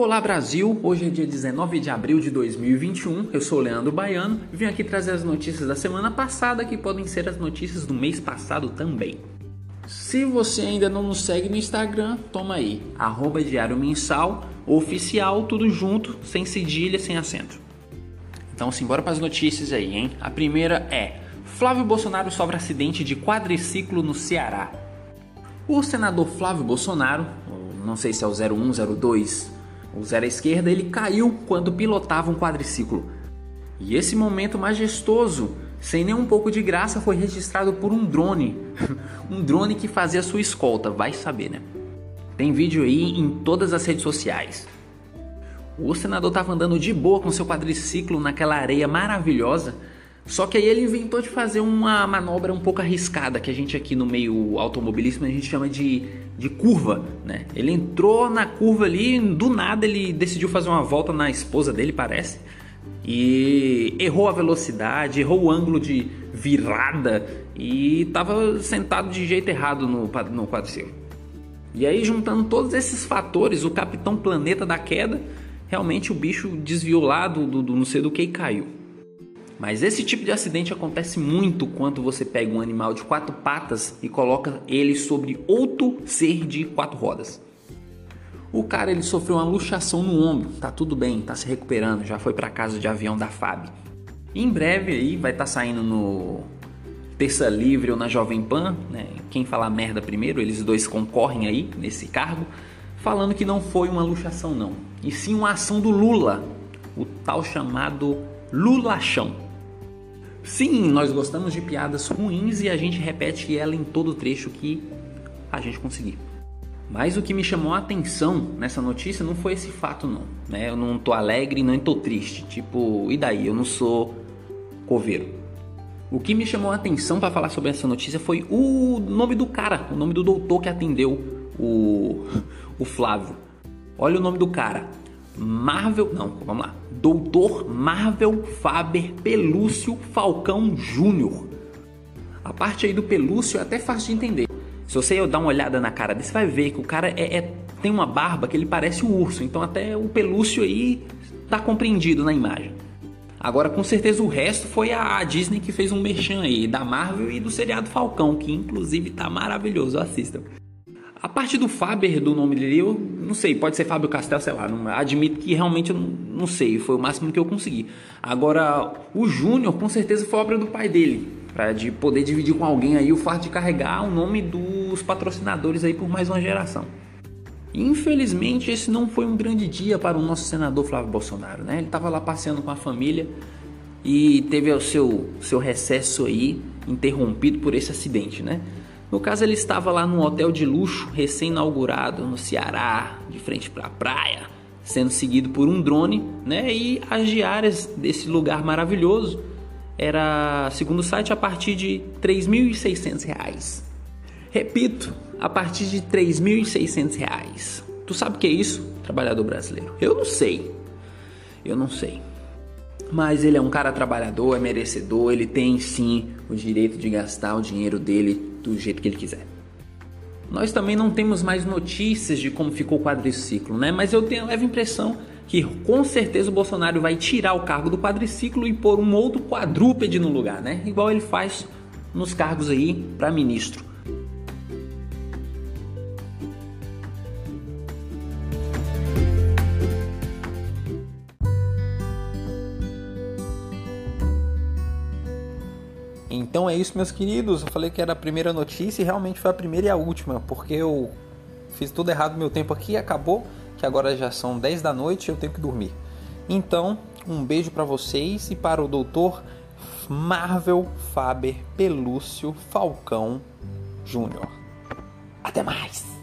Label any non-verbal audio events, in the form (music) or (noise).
Olá Brasil, hoje é dia 19 de abril de 2021, eu sou o Leandro Baiano e vim aqui trazer as notícias da semana passada que podem ser as notícias do mês passado também. Se você ainda não nos segue no Instagram, toma aí, arroba diário mensal, oficial, tudo junto, sem cedilha, sem acento. Então simbora para as notícias aí, hein? A primeira é, Flávio Bolsonaro sofre acidente de quadriciclo no Ceará. O senador Flávio Bolsonaro, não sei se é o 01, 02, o zero à esquerda, ele caiu quando pilotava um quadriciclo. E esse momento majestoso, sem nem um pouco de graça, foi registrado por um drone. (laughs) um drone que fazia sua escolta, vai saber, né? Tem vídeo aí em todas as redes sociais. O senador estava andando de boa com seu quadriciclo naquela areia maravilhosa só que aí ele inventou de fazer uma manobra um pouco arriscada, que a gente aqui no meio automobilismo a gente chama de, de curva, né? Ele entrou na curva ali, do nada ele decidiu fazer uma volta na esposa dele, parece, e errou a velocidade, errou o ângulo de virada e estava sentado de jeito errado no, no quadriciclo. E aí, juntando todos esses fatores, o Capitão Planeta da queda, realmente o bicho desviou lá do, do, do não sei do que e caiu. Mas esse tipo de acidente acontece muito quando você pega um animal de quatro patas e coloca ele sobre outro ser de quatro rodas. O cara ele sofreu uma luxação no ombro, tá tudo bem, tá se recuperando, já foi para casa de avião da FAB. Em breve aí vai estar tá saindo no Terça Livre ou na Jovem Pan, né? Quem falar merda primeiro, eles dois concorrem aí nesse cargo, falando que não foi uma luxação não, e sim uma ação do Lula, o tal chamado Lulachão. Sim, nós gostamos de piadas ruins e a gente repete ela em todo trecho que a gente conseguir. Mas o que me chamou a atenção nessa notícia não foi esse fato não, né? Eu não tô alegre, não tô triste, tipo, e daí? Eu não sou coveiro. O que me chamou a atenção para falar sobre essa notícia foi o nome do cara, o nome do doutor que atendeu o, (laughs) o Flávio. Olha o nome do cara, Marvel, não, vamos lá. Doutor Marvel Faber Pelúcio Falcão Júnior. A parte aí do Pelúcio é até fácil de entender. Se você dar uma olhada na cara dele, você vai ver que o cara é, é, tem uma barba que ele parece um urso. Então até o Pelúcio aí tá compreendido na imagem. Agora, com certeza, o resto foi a Disney que fez um merchan aí, da Marvel e do seriado Falcão, que inclusive tá maravilhoso, assistam. A parte do Faber, do nome dele, eu não sei, pode ser Fábio Castel, sei lá. Não, admito que realmente eu não, não, sei, foi o máximo que eu consegui. Agora, o Júnior com certeza foi obra do pai dele, para de poder dividir com alguém aí o fato de carregar o nome dos patrocinadores aí por mais uma geração. Infelizmente, esse não foi um grande dia para o nosso senador Flávio Bolsonaro, né? Ele estava lá passeando com a família e teve o seu, seu recesso aí interrompido por esse acidente, né? No caso, ele estava lá num hotel de luxo recém-inaugurado no Ceará, de frente para a praia, sendo seguido por um drone, né? E as diárias desse lugar maravilhoso era, segundo o site, a partir de R$ 3.600. Repito, a partir de R$ 3.600. Tu sabe o que é isso, trabalhador brasileiro? Eu não sei. Eu não sei. Mas ele é um cara trabalhador, é merecedor, ele tem sim o direito de gastar o dinheiro dele do jeito que ele quiser. Nós também não temos mais notícias de como ficou o quadriciclo, né? Mas eu tenho a leve impressão que com certeza o Bolsonaro vai tirar o cargo do quadriciclo e pôr um outro quadrúpede no lugar, né? Igual ele faz nos cargos aí para ministro. Então é isso, meus queridos. Eu falei que era a primeira notícia e realmente foi a primeira e a última, porque eu fiz tudo errado meu tempo aqui, acabou, que agora já são 10 da noite e eu tenho que dormir. Então, um beijo para vocês e para o doutor Marvel Faber Pelúcio Falcão Júnior. Até mais!